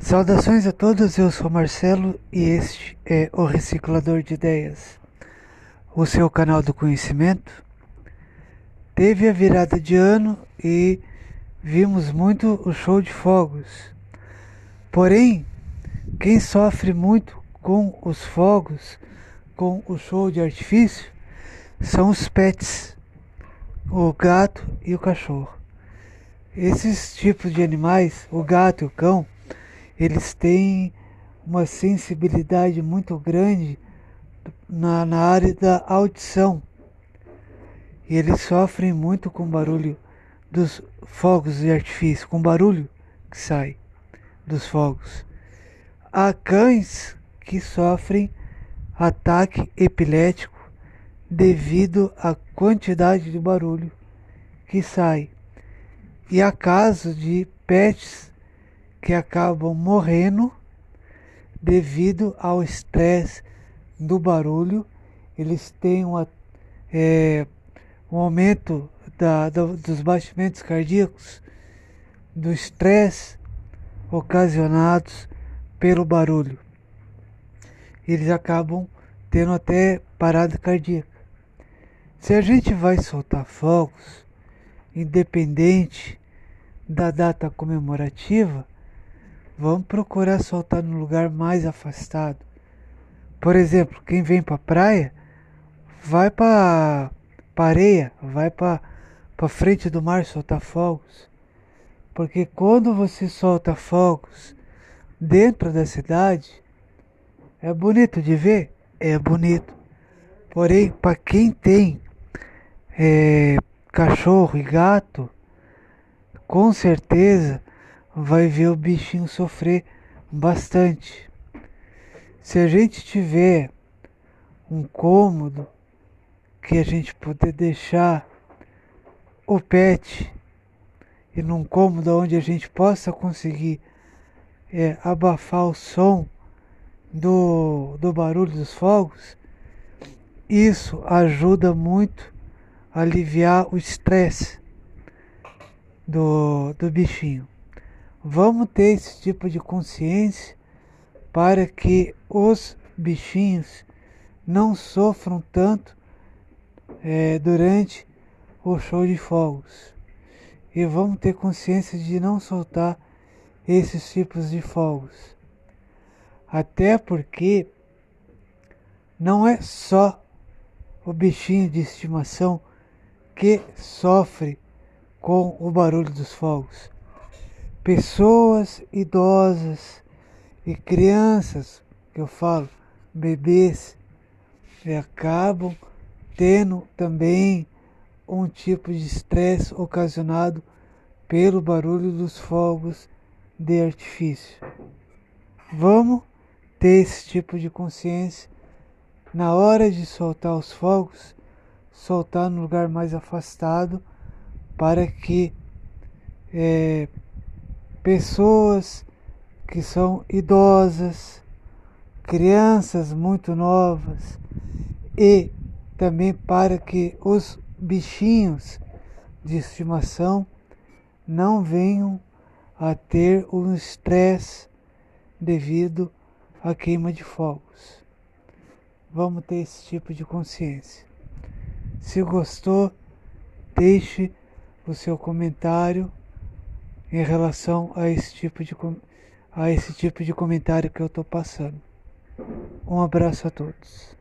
Saudações a todos, eu sou Marcelo e este é o Reciclador de Ideias, o seu canal do conhecimento. Teve a virada de ano e vimos muito o show de fogos. Porém, quem sofre muito com os fogos, com o show de artifício, são os pets, o gato e o cachorro. Esses tipos de animais, o gato e o cão, eles têm uma sensibilidade muito grande na, na área da audição. E eles sofrem muito com o barulho dos fogos de artifício, com o barulho que sai dos fogos. Há cães que sofrem ataque epilético devido à quantidade de barulho que sai. E há casos de pets que acabam morrendo devido ao estresse do barulho. Eles têm uma, é, um aumento da, da, dos batimentos cardíacos, do estresse ocasionados pelo barulho. Eles acabam tendo até parada cardíaca. Se a gente vai soltar fogos, independente da data comemorativa, Vamos procurar soltar no lugar mais afastado. Por exemplo, quem vem para a praia, vai para areia, vai para frente do mar soltar fogos. Porque quando você solta fogos dentro da cidade, é bonito de ver? É bonito. Porém, para quem tem é, cachorro e gato, com certeza vai ver o bichinho sofrer bastante. Se a gente tiver um cômodo que a gente poder deixar o pet e num cômodo onde a gente possa conseguir é, abafar o som do, do barulho dos fogos, isso ajuda muito a aliviar o estresse do, do bichinho. Vamos ter esse tipo de consciência para que os bichinhos não sofram tanto é, durante o show de fogos. E vamos ter consciência de não soltar esses tipos de fogos. Até porque não é só o bichinho de estimação que sofre com o barulho dos fogos pessoas idosas e crianças, que eu falo, bebês, acabam tendo também um tipo de estresse ocasionado pelo barulho dos fogos de artifício. Vamos ter esse tipo de consciência na hora de soltar os fogos, soltar no lugar mais afastado para que é, pessoas que são idosas, crianças muito novas e também para que os bichinhos de estimação não venham a ter um estresse devido à queima de fogos. Vamos ter esse tipo de consciência. Se gostou, deixe o seu comentário em relação a esse tipo de, a esse tipo de comentário que eu estou passando. Um abraço a todos.